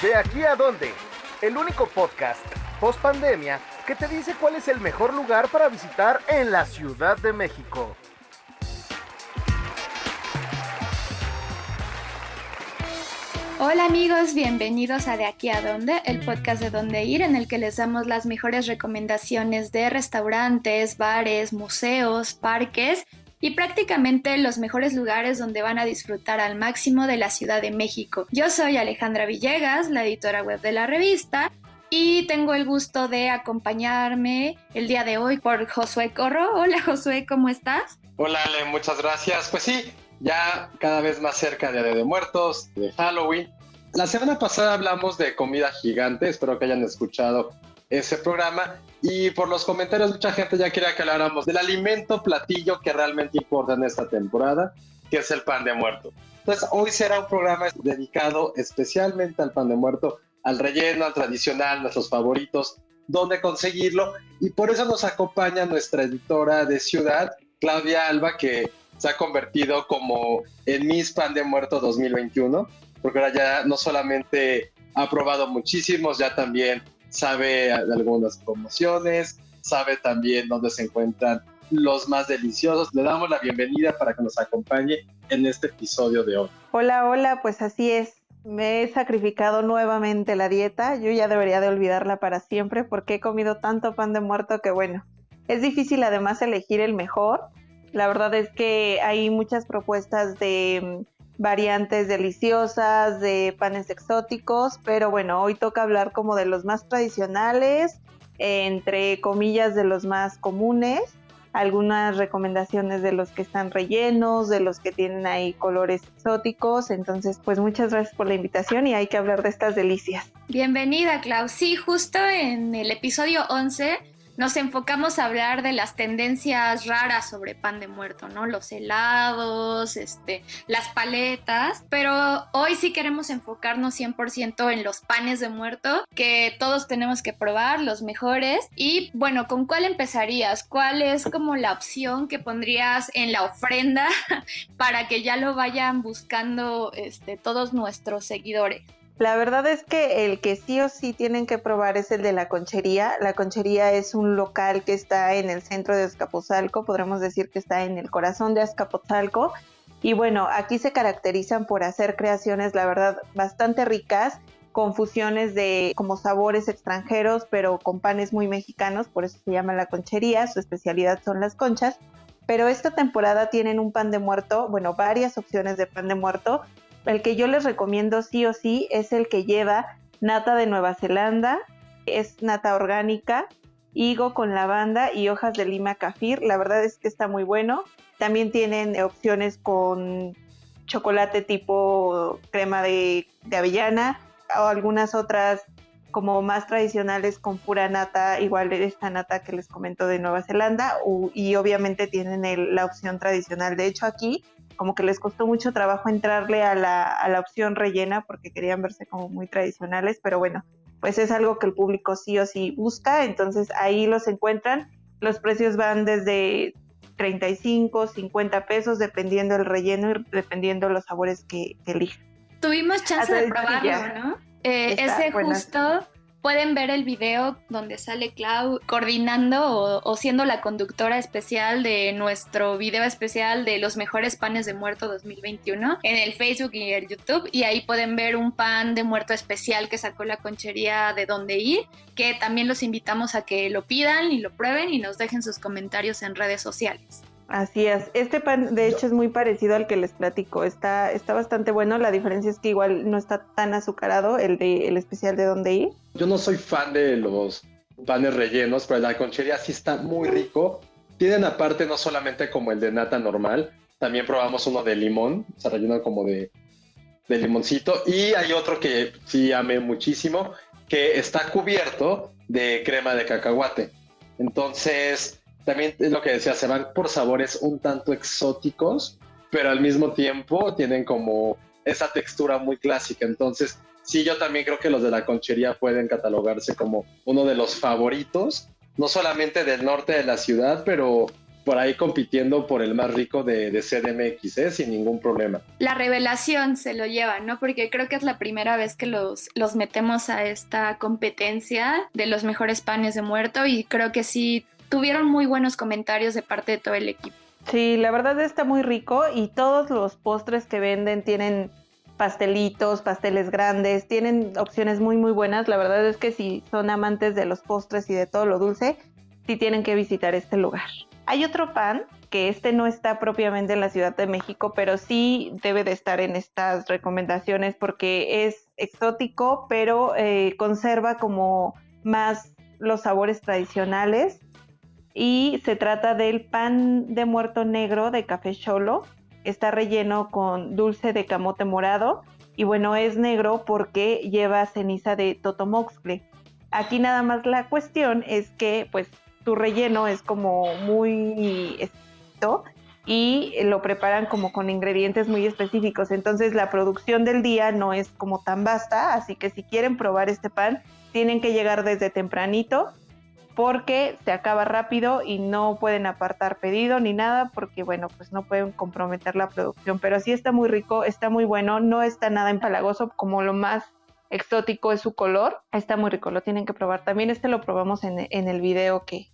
De aquí a dónde, el único podcast post pandemia que te dice cuál es el mejor lugar para visitar en la Ciudad de México. Hola amigos, bienvenidos a De aquí a dónde, el podcast de dónde ir en el que les damos las mejores recomendaciones de restaurantes, bares, museos, parques y prácticamente los mejores lugares donde van a disfrutar al máximo de la Ciudad de México. Yo soy Alejandra Villegas, la editora web de la revista, y tengo el gusto de acompañarme el día de hoy por Josué Corro. Hola Josué, ¿cómo estás? Hola Ale, muchas gracias. Pues sí, ya cada vez más cerca de Día de Muertos, de Halloween. La semana pasada hablamos de comida gigante, espero que hayan escuchado ese programa y por los comentarios mucha gente ya quería que habláramos del alimento platillo que realmente importa en esta temporada, que es el pan de muerto. Entonces hoy será un programa dedicado especialmente al pan de muerto, al relleno, al tradicional, nuestros favoritos, dónde conseguirlo y por eso nos acompaña nuestra editora de ciudad, Claudia Alba, que se ha convertido como el Miss Pan de Muerto 2021, porque ahora ya no solamente ha probado muchísimos, ya también sabe algunas promociones, sabe también dónde se encuentran los más deliciosos. Le damos la bienvenida para que nos acompañe en este episodio de hoy. Hola, hola, pues así es. Me he sacrificado nuevamente la dieta. Yo ya debería de olvidarla para siempre porque he comido tanto pan de muerto que bueno, es difícil además elegir el mejor la verdad es que hay muchas propuestas de variantes deliciosas, de panes exóticos, pero bueno, hoy toca hablar como de los más tradicionales, entre comillas de los más comunes, algunas recomendaciones de los que están rellenos, de los que tienen ahí colores exóticos. Entonces, pues muchas gracias por la invitación y hay que hablar de estas delicias. Bienvenida, Clau. Sí, justo en el episodio 11 nos enfocamos a hablar de las tendencias raras sobre pan de muerto, ¿no? Los helados, este, las paletas, pero hoy sí queremos enfocarnos 100% en los panes de muerto que todos tenemos que probar, los mejores. Y bueno, ¿con cuál empezarías? ¿Cuál es como la opción que pondrías en la ofrenda para que ya lo vayan buscando este, todos nuestros seguidores? La verdad es que el que sí o sí tienen que probar es el de la conchería. La conchería es un local que está en el centro de Azcapotzalco, podremos decir que está en el corazón de Azcapotzalco. Y bueno, aquí se caracterizan por hacer creaciones, la verdad, bastante ricas, con fusiones de como sabores extranjeros, pero con panes muy mexicanos, por eso se llama la conchería, su especialidad son las conchas. Pero esta temporada tienen un pan de muerto, bueno, varias opciones de pan de muerto, el que yo les recomiendo sí o sí es el que lleva nata de Nueva Zelanda, es nata orgánica, higo con lavanda y hojas de lima kafir. La verdad es que está muy bueno. También tienen opciones con chocolate tipo crema de, avellana o algunas otras como más tradicionales con pura nata, igual esta nata que les comento de Nueva Zelanda, y obviamente tienen la opción tradicional. De hecho, aquí como que les costó mucho trabajo entrarle a la, a la opción rellena porque querían verse como muy tradicionales, pero bueno, pues es algo que el público sí o sí busca, entonces ahí los encuentran. Los precios van desde 35, 50 pesos, dependiendo el relleno y dependiendo los sabores que, elijan. Tuvimos chance de probarlo, ¿no? Eh, ese justo pueden ver el video donde sale Clau coordinando o, siendo la conductora especial de nuestro video especial de los mejores panes de muerto 2021 en el Facebook y el YouTube y ahí pueden ver un pan de muerto especial que sacó la conchería de dónde ir, que también los invitamos a que lo pidan y lo prueben y nos dejen sus comentarios en redes sociales. Así es. Este pan, de hecho, es muy parecido al que les platico. Está, está bastante bueno. La diferencia es que igual no está tan azucarado el de el especial de dónde ir. Yo no soy fan de los panes rellenos, pero la conchería sí está muy rico. Tienen aparte no solamente como el de nata normal, también probamos uno de limón, se rellena como de, de limoncito. Y hay otro que sí amé muchísimo, que está cubierto de crema de cacahuate. Entonces, también es lo que decía, se van por sabores un tanto exóticos, pero al mismo tiempo tienen como esa textura muy clásica. Entonces, sí, yo también creo que los de la conchería pueden catalogarse como uno de los favoritos, no solamente del norte de la ciudad, pero por ahí compitiendo por el más rico de, de CDMX, ¿eh? sin ningún problema. La revelación se lo lleva, ¿no? Porque creo que es la primera vez que los, los metemos a esta competencia de los mejores panes de muerto y creo que sí tuvieron muy buenos comentarios de parte de todo el equipo. Sí, la verdad está muy rico y todos los postres que venden tienen pastelitos, pasteles grandes, tienen opciones muy muy buenas. La verdad es que si son amantes de los postres y de todo lo dulce, sí tienen que visitar este lugar. Hay otro pan que este no está propiamente en la Ciudad de México, pero sí debe de estar en estas recomendaciones porque es exótico, pero eh, conserva como más los sabores tradicionales y se trata del pan de muerto negro de café cholo. Está relleno con dulce de camote morado y bueno, es negro porque lleva ceniza de totomoxcle. Aquí nada más la cuestión es que pues su relleno es como muy esto y lo preparan como con ingredientes muy específicos. Entonces la producción del día no es como tan vasta, así que si quieren probar este pan, tienen que llegar desde tempranito porque se acaba rápido y no pueden apartar pedido ni nada porque bueno, pues no pueden comprometer la producción, pero sí está muy rico, está muy bueno, no está nada empalagoso como lo más exótico es su color, está muy rico, lo tienen que probar. También este lo probamos en, en el video que,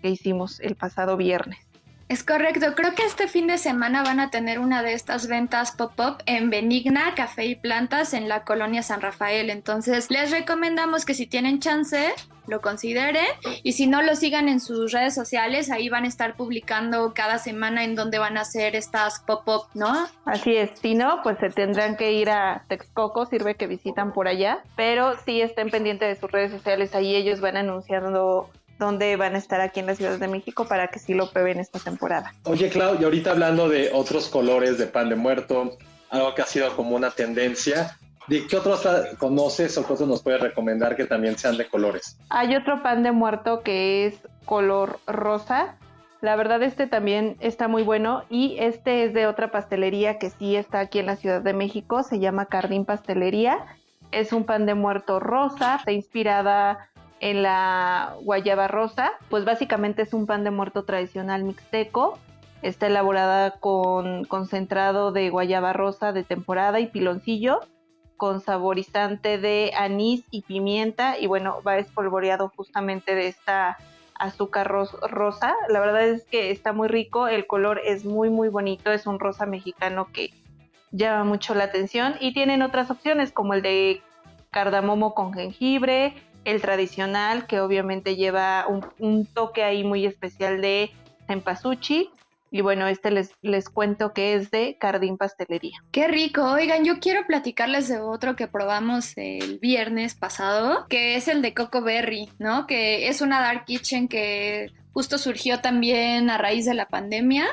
que hicimos el pasado viernes. Es correcto, creo que este fin de semana van a tener una de estas ventas pop-up en Benigna, Café y Plantas en la colonia San Rafael. Entonces les recomendamos que si tienen chance lo consideren y si no lo sigan en sus redes sociales, ahí van a estar publicando cada semana en dónde van a hacer estas pop-up, ¿no? Así es, si no, pues se tendrán que ir a Texcoco, sirve que visitan por allá, pero sí estén pendientes de sus redes sociales, ahí ellos van anunciando dónde van a estar aquí en la Ciudad de México para que sí lo prueben esta temporada. Oye, Clau, y ahorita hablando de otros colores de pan de muerto, algo que ha sido como una tendencia, ¿de qué otros conoces o qué otros nos puedes recomendar que también sean de colores? Hay otro pan de muerto que es color rosa. La verdad este también está muy bueno y este es de otra pastelería que sí está aquí en la Ciudad de México, se llama Cardín Pastelería. Es un pan de muerto rosa, está inspirada en la guayaba rosa, pues básicamente es un pan de muerto tradicional mixteco. Está elaborada con concentrado de guayaba rosa de temporada y piloncillo, con saborizante de anís y pimienta. Y bueno, va espolvoreado justamente de esta azúcar rosa. La verdad es que está muy rico, el color es muy muy bonito, es un rosa mexicano que llama mucho la atención. Y tienen otras opciones como el de cardamomo con jengibre, el tradicional, que obviamente lleva un, toque ahí muy especial de cempasúchil. Y bueno, este les, les cuento que es de Cardín Pastelería. Qué rico. Oigan, yo quiero platicarles de otro que probamos el viernes pasado, que es el de Coco Berry, ¿no? Que es una dark kitchen que justo surgió también a raíz de la pandemia.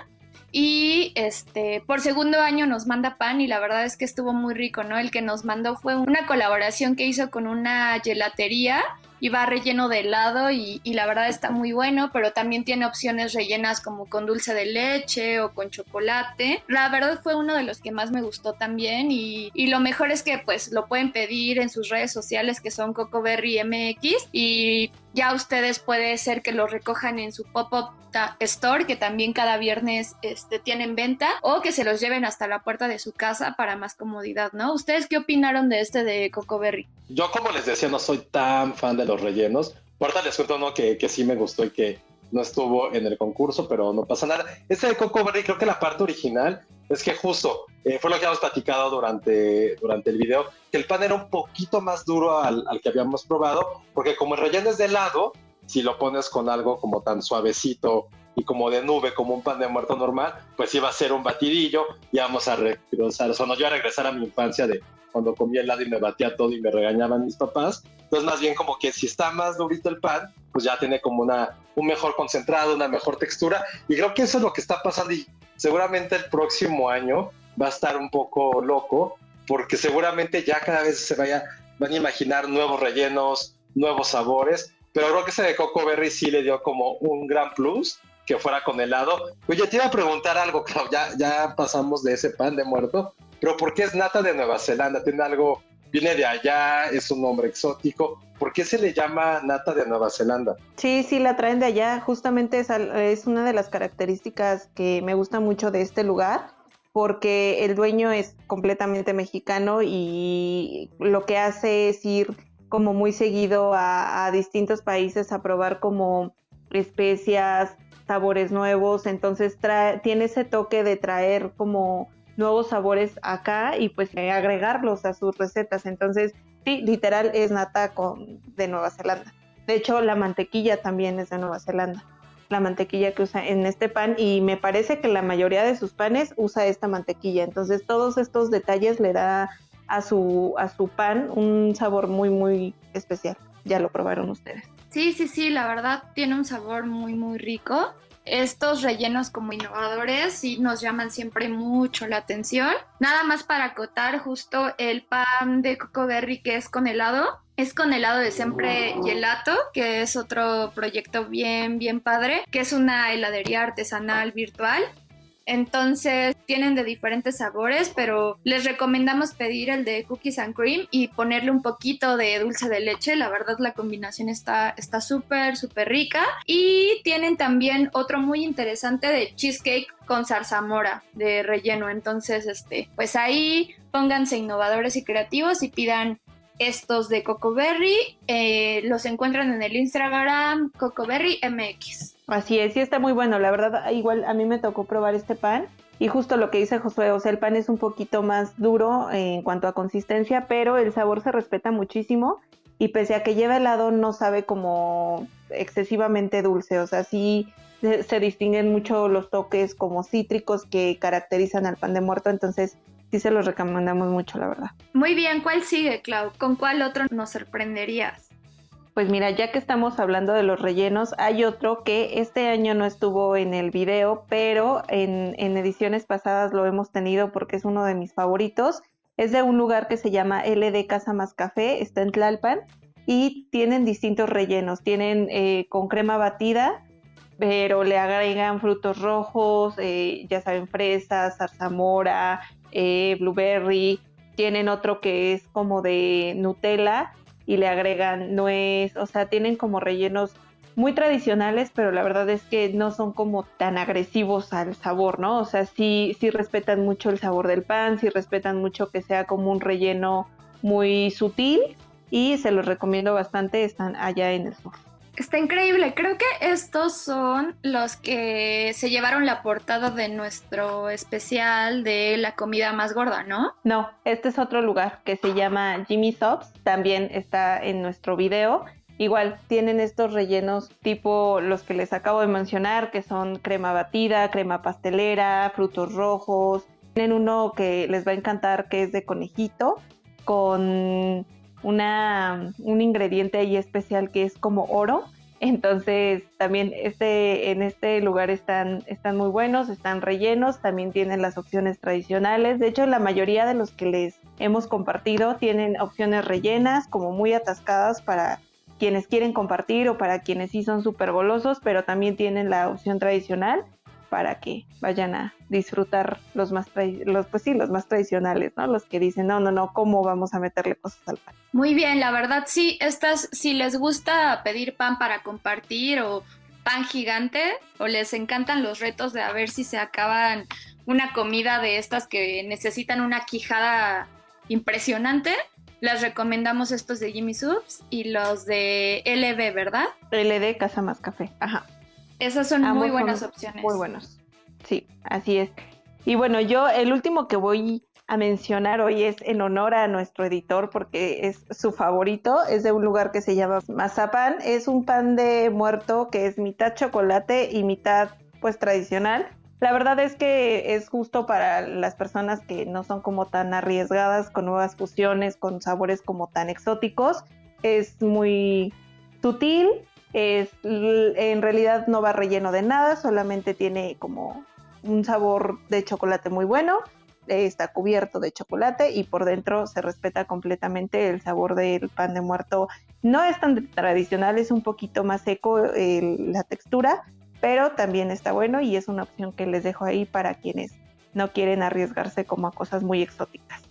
Y este, por segundo año nos manda pan y la verdad es que estuvo muy rico, ¿no? El que nos mandó fue una colaboración que hizo con una gelatería y va relleno de helado y, la verdad está muy bueno, pero también tiene opciones rellenas como con dulce de leche o con chocolate. La verdad fue uno de los que más me gustó también y, y lo mejor es que pues lo pueden pedir en sus redes sociales que son Cocoberry MX y ya ustedes puede ser que lo recojan en su pop-up store, que también cada viernes este, tienen venta, o que se los lleven hasta la puerta de su casa para más comodidad, ¿no? ¿Ustedes qué opinaron de este de Coco Berry? Yo, como les decía, no soy tan fan de los rellenos. Ahorita les cuento uno que, que sí me gustó y que no estuvo en el concurso, pero no pasa nada. Este de Coco Berry, creo que la parte original es que justo eh, fue lo que habíamos platicado durante, durante el video, que el pan era un poquito más duro al, al, que habíamos probado, porque como el relleno es de helado, si lo pones con algo como tan suavecito y como de nube, como un pan de muerto normal, pues iba a ser un batidillo y vamos a regresar, o sea, no yo a regresar a mi infancia de cuando comía helado y me batía todo y me regañaban mis papás. Entonces, más bien como que si está más durito el pan, pues ya tiene como una, un mejor concentrado, una mejor textura. Y creo que eso es lo que está pasando y seguramente el próximo año va a estar un poco loco, porque seguramente ya cada vez se vaya, van a imaginar nuevos rellenos, nuevos sabores, pero creo que ese de Coco Berry sí le dio como un gran plus que fuera con helado. Oye, te iba a preguntar algo, Clau, ya, ya pasamos de ese pan de muerto, pero ¿por qué es nata de Nueva Zelanda? ¿Tiene algo viene de allá, es un nombre exótico. ¿Por qué se le llama nata de Nueva Zelanda? Sí, sí, la traen de allá. Justamente es, es una de las características que me gusta mucho de este lugar porque el dueño es completamente mexicano y lo que hace es ir como muy seguido a, distintos países a probar como especias, sabores nuevos, entonces tiene ese toque de traer como nuevos sabores acá y pues agregarlos a sus recetas. Entonces, sí, literal es nata con, de Nueva Zelanda. De hecho, la mantequilla también es de Nueva Zelanda. La mantequilla que usa en este pan y me parece que la mayoría de sus panes usa esta mantequilla. Entonces, todos estos detalles le da a su, a su pan un sabor muy, muy especial. Ya lo probaron ustedes. Sí, sí, sí, la verdad tiene un sabor muy, muy rico. Estos rellenos como innovadores sí nos llaman siempre mucho la atención. Nada más para acotar justo el pan de coco berry que es con helado. Es con helado de siempre gelato, que es otro proyecto bien, bien padre, que es una heladería artesanal virtual entonces tienen de diferentes sabores, pero les recomendamos pedir el de cookies and cream y ponerle un poquito de dulce de leche. La verdad la combinación está está súper, súper rica. Y tienen también otro muy interesante de cheesecake con zarzamora de relleno. Entonces, este, pues ahí pónganse innovadores y creativos y pidan estos de Coco Berry. Eh, los encuentran en el Instagram Coco Berry MX. Así es, sí está muy bueno. La verdad, igual a mí me tocó probar este pan. Y justo lo que dice Josué, o sea, el pan es un poquito más duro en cuanto a consistencia, pero el sabor se respeta muchísimo. Y pese a que lleva helado, no sabe como excesivamente dulce. O sea, sí se distinguen mucho los toques como cítricos que caracterizan al pan de muerto. Entonces, sí se los recomendamos mucho, la verdad. Muy bien, ¿cuál sigue, Clau? ¿Con cuál otro nos sorprenderías? Pues mira, ya que estamos hablando de los rellenos, hay otro que este año no estuvo en el video, pero en, ediciones pasadas lo hemos tenido porque es uno de mis favoritos. Es de un lugar que se llama LD Casa Más Café, está en Tlalpan y tienen distintos rellenos. Tienen eh, con crema batida, pero le agregan frutos rojos, eh, ya saben, fresas, zarzamora, eh, blueberry. Tienen otro que es como de Nutella y le agregan nuez, o sea, tienen como rellenos muy tradicionales, pero la verdad es que no son como tan agresivos al sabor, ¿no? O sea, sí, sí respetan mucho el sabor del pan, sí respetan mucho que sea como un relleno muy sutil y se los recomiendo bastante, están allá en el sur. Está increíble. Creo que estos son los que se llevaron la portada de nuestro especial de la comida más gorda, ¿no? No, este es otro lugar que se llama Jimmy Sobs. También está en nuestro video. Igual tienen estos rellenos tipo los que les acabo de mencionar, que son crema batida, crema pastelera, frutos rojos. Tienen uno que les va a encantar que es de conejito con una, un ingrediente ahí especial que es como oro. Entonces también este, en este lugar están, están muy buenos, están rellenos, también tienen las opciones tradicionales. De hecho, la mayoría de los que les hemos compartido tienen opciones rellenas, como muy atascadas para quienes quieren compartir o para quienes sí son súper golosos, pero también tienen la opción tradicional para que vayan a disfrutar los más, los, pues sí, los más tradicionales, ¿no? Los que dicen, no, no, no, ¿cómo vamos a meterle cosas al pan? Muy bien, la verdad sí, estas, si les gusta pedir pan para compartir o pan gigante, o les encantan los retos de a ver si se acaban una comida de estas que necesitan una quijada impresionante, les recomendamos estos de Jimmy Subs y los de LB, ¿verdad? LD Casa Más Café, ajá. Esas son muy buenas opciones. Muy buenos. Sí, así es. Y bueno, yo el último que voy a mencionar hoy es en honor a nuestro editor porque es su favorito, es de un lugar que se llama Mazapán, es un pan de muerto que es mitad chocolate y mitad pues tradicional. La verdad es que es justo para las personas que no son como tan arriesgadas con nuevas fusiones, con sabores como tan exóticos. Es muy sutil, es, en realidad no va relleno de nada, solamente tiene como un sabor de chocolate muy bueno, está cubierto de chocolate y por dentro se respeta completamente el sabor del pan de muerto. No es tan tradicional, es un poquito más seco la textura, pero también está bueno y es una opción que les dejo ahí para quienes no quieren arriesgarse como a cosas muy exóticas.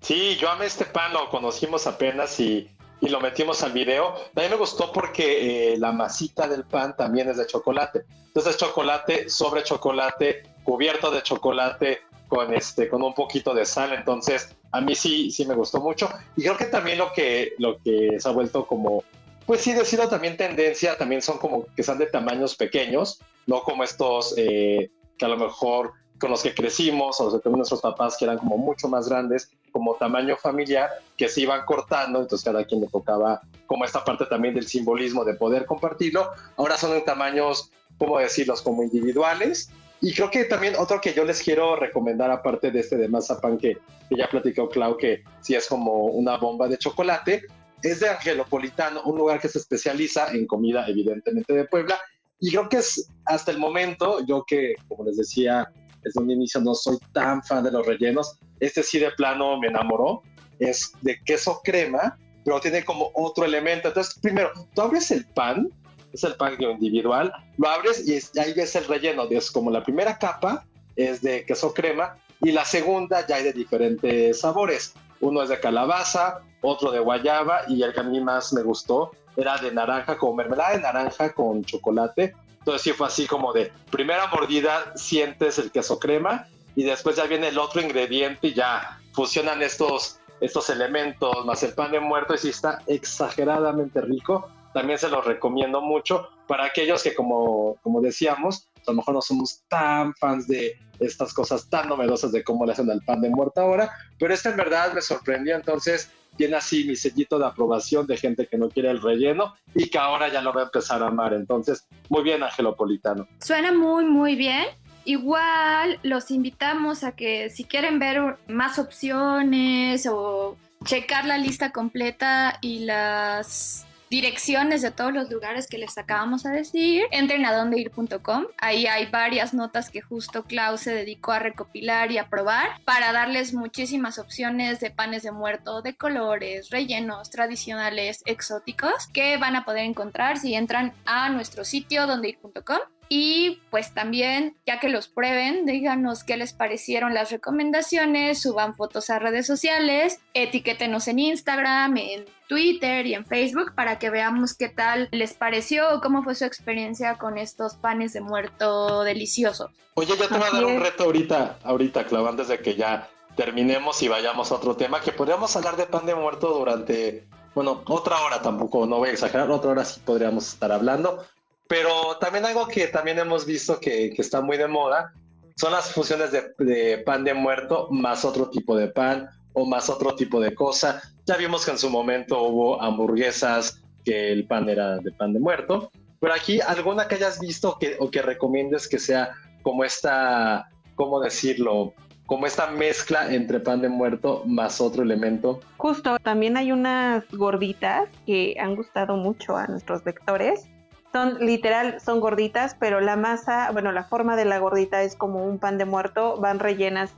Sí, yo amé este pan, lo conocimos apenas y, y lo metimos al video. A mí me gustó porque eh, la masita del pan también es de chocolate. Entonces es chocolate sobre chocolate, cubierto de chocolate, con este, con un poquito de sal. Entonces, a mí sí, sí me gustó mucho. Y creo que también lo que, lo que se ha vuelto como, pues sí, decido también tendencia, también son como que sean de tamaños pequeños, no como estos eh, que a lo mejor con los que crecimos, o los que nuestros papás que eran como mucho más grandes, como tamaño familiar, que se iban cortando, entonces cada quien le tocaba como esta parte también del simbolismo de poder compartirlo. Ahora son en tamaños, ¿cómo decirlos? Como individuales. Y creo que también otro que yo les quiero recomendar, aparte de este de mazapán que, que ya platicó Clau, que sí es como una bomba de chocolate, es de Angelopolitano, un lugar que se especializa en comida, evidentemente, de Puebla. Y creo que es hasta el momento, yo que, como les decía, desde un inicio no soy tan fan de los rellenos. Este sí de plano me enamoró. Es de queso crema, pero tiene como otro elemento. Entonces, primero, tú abres el pan, es el pan individual, lo abres y ahí ves el relleno. Es como la primera capa es de queso crema y la segunda ya hay de diferentes sabores. Uno es de calabaza, otro de guayaba y el que a mí más me gustó era de naranja, como mermelada de naranja con chocolate entonces sí fue así como de primera mordida sientes el queso crema y después ya viene el otro ingrediente y ya fusionan estos, estos elementos más el pan de muerto y sí está exageradamente rico. También se los recomiendo mucho para aquellos que como, como decíamos, a lo mejor no somos tan fans de estas cosas tan novedosas de cómo le hacen al pan de muerto ahora, pero este en verdad me sorprendió, entonces tiene así mi sellito de aprobación de gente que no quiere el relleno y que ahora ya lo va a empezar a amar. Entonces, muy bien, Angelopolitano. Suena muy, muy bien. Igual los invitamos a que si quieren ver más opciones o checar la lista completa y las direcciones de todos los lugares que les acabamos de decir, entren a dondeir.com. Ahí hay varias notas que justo Klaus se dedicó a recopilar y a probar para darles muchísimas opciones de panes de muerto, de colores, rellenos tradicionales, exóticos, que van a poder encontrar si entran a nuestro sitio dondeir.com. Y pues también, ya que los prueben, díganos qué les parecieron las recomendaciones, suban fotos a redes sociales, etiquétenos en Instagram, en Twitter y en Facebook para que veamos qué tal les pareció o cómo fue su experiencia con estos panes de muerto deliciosos. Oye, ya te voy a dar un reto ahorita, ahorita, Clau, antes de que ya terminemos y vayamos a otro tema, que podríamos hablar de pan de muerto durante, bueno, otra hora tampoco, no voy a exagerar, otra hora sí podríamos estar hablando, pero también algo que también hemos visto que, que está muy de moda son las fusiones de, de, pan de muerto más otro tipo de pan o más otro tipo de cosa. Ya vimos que en su momento hubo hamburguesas que el pan era de pan de muerto, pero aquí alguna que hayas visto que, o que recomiendes que sea como esta, ¿cómo decirlo? Como esta mezcla entre pan de muerto más otro elemento. Justo, también hay unas gorditas que han gustado mucho a nuestros lectores son literal, son gorditas, pero la masa, bueno, la forma de la gordita es como un pan de muerto, van rellenas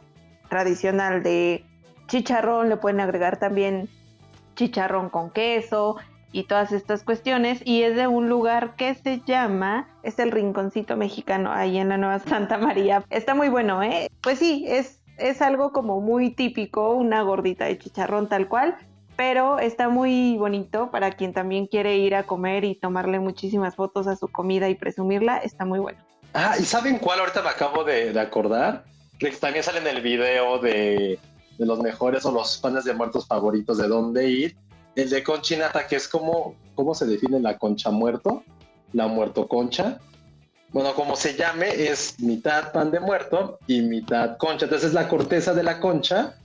tradicional de chicharrón, le pueden agregar también chicharrón con queso y todas estas cuestiones y es de un lugar que se llama, es el Rinconcito Mexicano ahí en la Nueva Santa María. Está muy bueno, ¿eh? Pues sí, es, es algo como muy típico, una gordita de chicharrón tal cual, pero está muy bonito para quien también quiere ir a comer y tomarle muchísimas fotos a su comida y presumirla, está muy bueno. Ah, ¿y saben cuál ahorita me acabo de, acordar? Que también sale en el video de, de, los mejores o los panes de muertos favoritos de dónde ir. El de conchinata, que es como, ¿cómo se define la concha muerto? La muerto concha. Bueno, como se llame, es mitad pan de muerto y mitad concha. Entonces es la corteza de la concha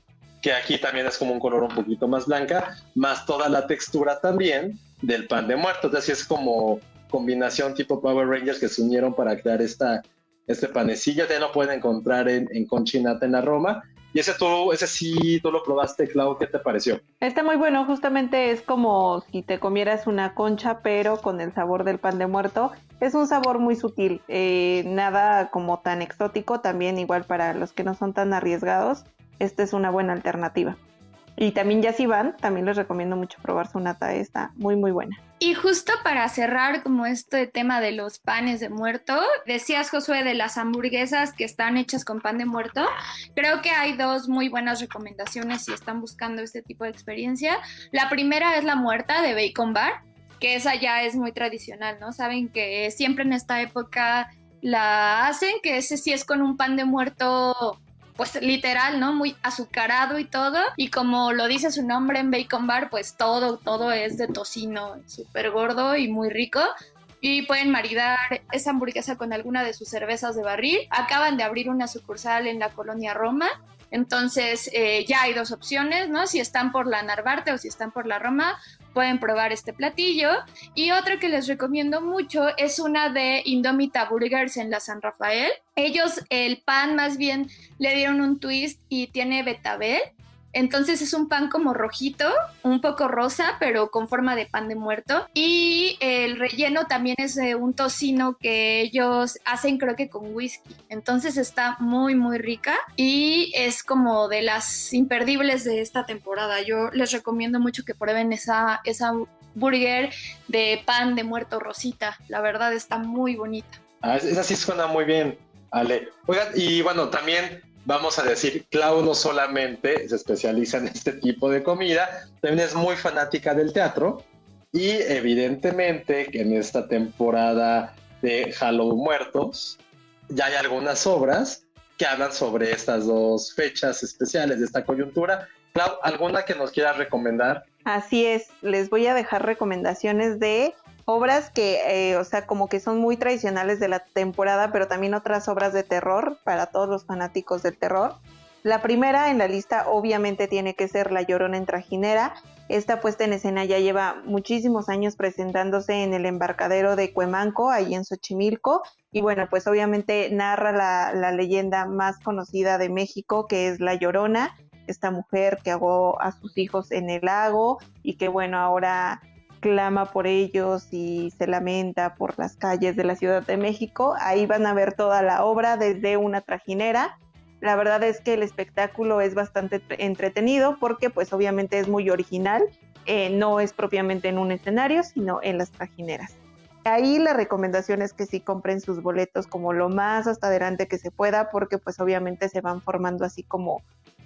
que aquí también es como un color un poquito más blanca, más toda la textura también del pan de muerto. Entonces es como combinación tipo Power Rangers que se unieron para crear esta, este panecillo. Ya lo pueden encontrar en, en Conchinata en la Roma. Y ese tú, ese sí, tú lo probaste, Clau, ¿qué te pareció? Está muy bueno, justamente es como si te comieras una concha, pero con el sabor del pan de muerto. Es un sabor muy sutil, eh, nada como tan exótico, también igual para los que no son tan arriesgados esta es una buena alternativa. Y también ya si van, también les recomiendo mucho probar su nata, está muy muy buena. Y justo para cerrar como este tema de los panes de muerto, decías Josué de las hamburguesas que están hechas con pan de muerto, creo que hay dos muy buenas recomendaciones si están buscando este tipo de experiencia. La primera es la muerta de Bacon Bar, que esa ya es muy tradicional, ¿no? Saben que siempre en esta época la hacen, que ese sí es con un pan de muerto pues literal, ¿no? Muy azucarado y todo. Y como lo dice su nombre en Bacon Bar, pues todo, todo es de tocino, súper gordo y muy rico. Y pueden maridar esa hamburguesa con alguna de sus cervezas de barril. Acaban de abrir una sucursal en la colonia Roma. Entonces eh, ya hay dos opciones, ¿no? Si están por la Narvarte o si están por la Roma, pueden probar este platillo. Y otro que les recomiendo mucho es una de Indomita Burgers en la San Rafael. Ellos el pan más bien le dieron un twist y tiene betabel. Entonces es un pan como rojito, un poco rosa, pero con forma de pan de muerto. Y el relleno también es de un tocino que ellos hacen creo que con whisky. Entonces está muy, muy rica y es como de las imperdibles de esta temporada. Yo les recomiendo mucho que prueben esa, esa burger de pan de muerto rosita. La verdad está muy bonita. Ah, esa sí suena muy bien, Ale. Oigan, y bueno, también vamos a decir, Clau no solamente se especializa en este tipo de comida, también es muy fanática del teatro y evidentemente que en esta temporada de Halloween Muertos ya hay algunas obras que hablan sobre estas dos fechas especiales de esta coyuntura. Clau, ¿alguna que nos quieras recomendar? Así es, les voy a dejar recomendaciones de obras que, eh, o sea, como que son muy tradicionales de la temporada, pero también otras obras de terror para todos los fanáticos del terror. La primera en la lista obviamente tiene que ser La Llorona en Trajinera. Esta puesta en escena ya lleva muchísimos años presentándose en el embarcadero de Cuemanco, ahí en Xochimilco. Y bueno, pues obviamente narra la, leyenda más conocida de México, que es La Llorona, esta mujer que ahogó a sus hijos en el lago y que bueno, ahora clama por ellos y se lamenta por las calles de la Ciudad de México. Ahí van a ver toda la obra desde una trajinera. La verdad es que el espectáculo es bastante entretenido porque pues obviamente es muy original. Eh, no es propiamente en un escenario, sino en las trajineras. Ahí la recomendación es que sí compren sus boletos como lo más hasta adelante que se pueda porque pues obviamente se van formando así como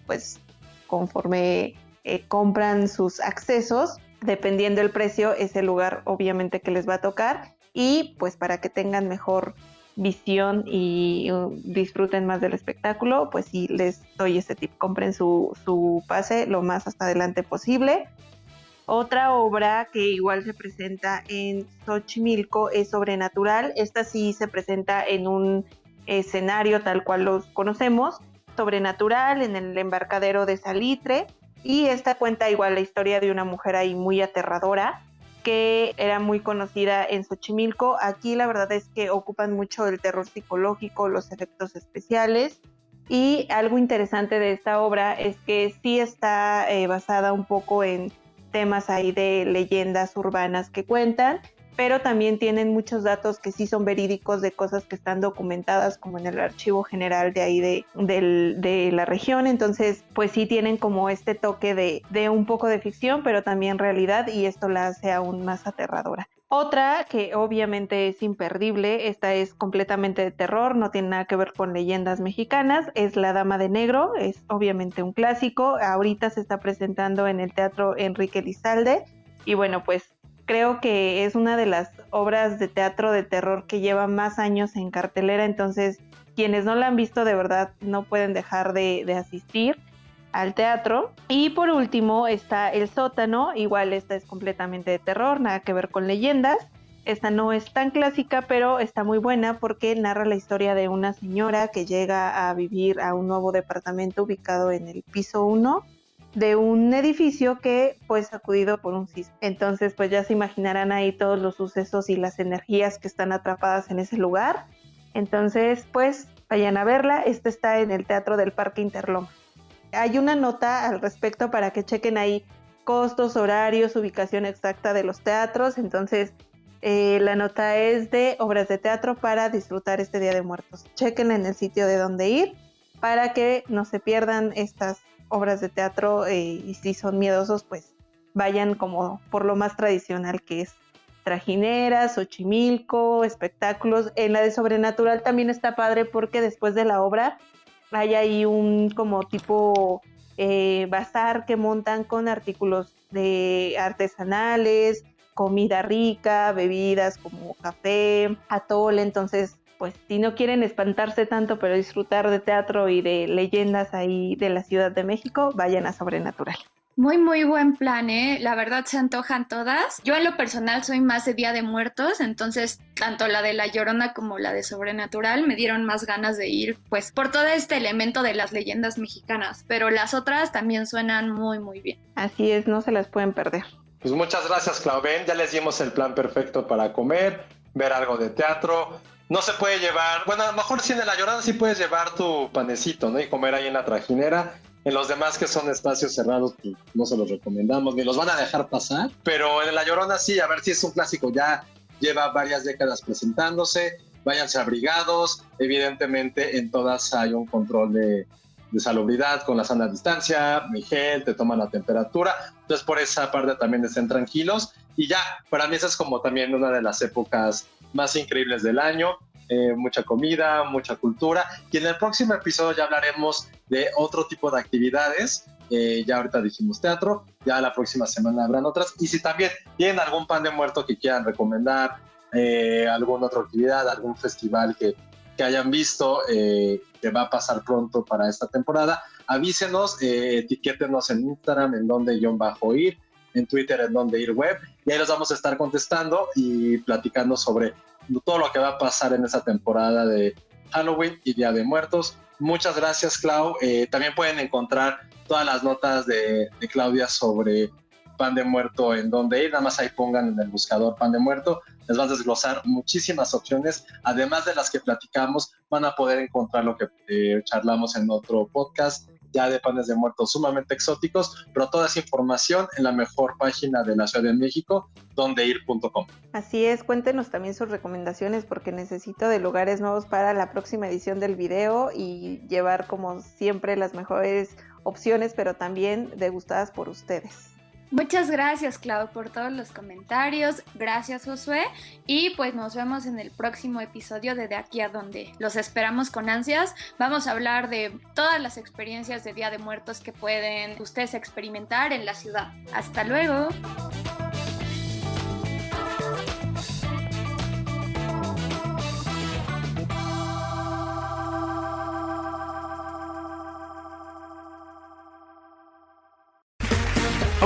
pues conforme eh, compran sus accesos dependiendo el precio, es el lugar obviamente que les va a tocar y pues para que tengan mejor visión y uh, disfruten más del espectáculo, pues sí les doy este tip, compren su, su pase lo más hasta adelante posible. Otra obra que igual se presenta en Xochimilco es Sobrenatural. Esta sí se presenta en un escenario tal cual los conocemos. Sobrenatural en el embarcadero de Salitre. Y esta cuenta igual la historia de una mujer ahí muy aterradora que era muy conocida en Xochimilco. Aquí la verdad es que ocupan mucho el terror psicológico, los efectos especiales. Y algo interesante de esta obra es que sí está eh, basada un poco en temas ahí de leyendas urbanas que cuentan, pero también tienen muchos datos que sí son verídicos de cosas que están documentadas como en el archivo general de ahí de, de la región. Entonces, pues sí tienen como este toque de, de un poco de ficción, pero también realidad y esto la hace aún más aterradora. Otra que obviamente es imperdible, esta es completamente de terror, no tiene nada que ver con leyendas mexicanas, es La Dama de Negro, es obviamente un clásico, ahorita se está presentando en el Teatro Enrique Lizalde y bueno, pues creo que es una de las obras de teatro de terror que lleva más años en cartelera, entonces quienes no la han visto de verdad no pueden dejar de, asistir al teatro. Y por último está El sótano, igual esta es completamente de terror, nada que ver con leyendas. Esta no es tan clásica, pero está muy buena porque narra la historia de una señora que llega a vivir a un nuevo departamento ubicado en el piso 1 de un edificio que fue sacudido por un sismo. Entonces, pues ya se imaginarán ahí todos los sucesos y las energías que están atrapadas en ese lugar. Entonces, pues vayan a verla. Esta está en el Teatro del Parque Interloma. Hay una nota al respecto para que chequen ahí costos, horarios, ubicación exacta de los teatros. Entonces, eh, la nota es de obras de teatro para disfrutar este Día de Muertos. Chequen en el sitio de dónde ir para que no se pierdan estas obras de teatro eh, y si son miedosos, pues vayan como por lo más tradicional que es trajineras, Xochimilco, espectáculos. En la de Sobrenatural también está padre porque después de la obra hay ahí un como tipo eh, bazar que montan con artículos de artesanales, comida rica, bebidas como café, atole, entonces pues si no quieren espantarse tanto pero disfrutar de teatro y de leyendas ahí de la Ciudad de México, vayan a Sobrenatural. Muy, muy buen plan, ¿eh? La verdad se antojan todas. Yo en lo personal soy más de Día de Muertos, entonces tanto la de La Llorona como la de Sobrenatural me dieron más ganas de ir, pues por todo este elemento de las leyendas mexicanas, pero las otras también suenan muy, muy bien. Así es, no se las pueden perder. Pues muchas gracias, Clauben. Ya les dimos el plan perfecto para comer, ver algo de teatro. No se puede llevar, bueno, a lo mejor si en La Llorona sí puedes llevar tu panecito, ¿no? Y comer ahí en la trajinera en los demás que son espacios cerrados, pues, no se los recomendamos, ni los van a dejar pasar. Pero en La Llorona sí, a ver si es un clásico. Ya lleva varias décadas presentándose. Váyanse abrigados. Evidentemente, en todas hay un control de, de salubridad con la sana distancia, mi gel, te toman la temperatura. Entonces, por esa parte también estén tranquilos. Y ya, para mí esa es como también una de las épocas más increíbles del año. Eh, mucha comida, mucha cultura. Y en el próximo episodio ya hablaremos de otro tipo de actividades. Eh, ya ahorita dijimos teatro, ya la próxima semana habrán otras. Y si también tienen algún pan de muerto que quieran recomendar, eh, alguna otra actividad, algún festival que, que hayan visto que va a pasar pronto para esta temporada, avísenos, etiquétenos en Instagram en donde yo bajo ir, en Twitter en donde ir web, y ahí los vamos a estar contestando y platicando sobre todo lo que va a pasar en esa temporada de Halloween y Día de Muertos. Muchas gracias, Clau. Eh, también pueden encontrar todas las notas de, Claudia sobre pan de muerto en donde ir. Nada más ahí pongan en el buscador pan de muerto. Les va a desglosar muchísimas opciones. Además de las que platicamos, van a poder encontrar lo que eh, charlamos en otro podcast de panes de muertos sumamente exóticos, pero toda esa información en la mejor página de la Ciudad de México, dondeir.com. Así es, cuéntenos también sus recomendaciones porque necesito de lugares nuevos para la próxima edición del video y llevar como siempre las mejores opciones, pero también degustadas por ustedes. Muchas gracias, Clau, por todos los comentarios. Gracias, Josué. Y pues nos vemos en el próximo episodio de De aquí a donde. Los esperamos con ansias. Vamos a hablar de todas las experiencias de Día de Muertos que pueden ustedes experimentar en la ciudad. Hasta luego.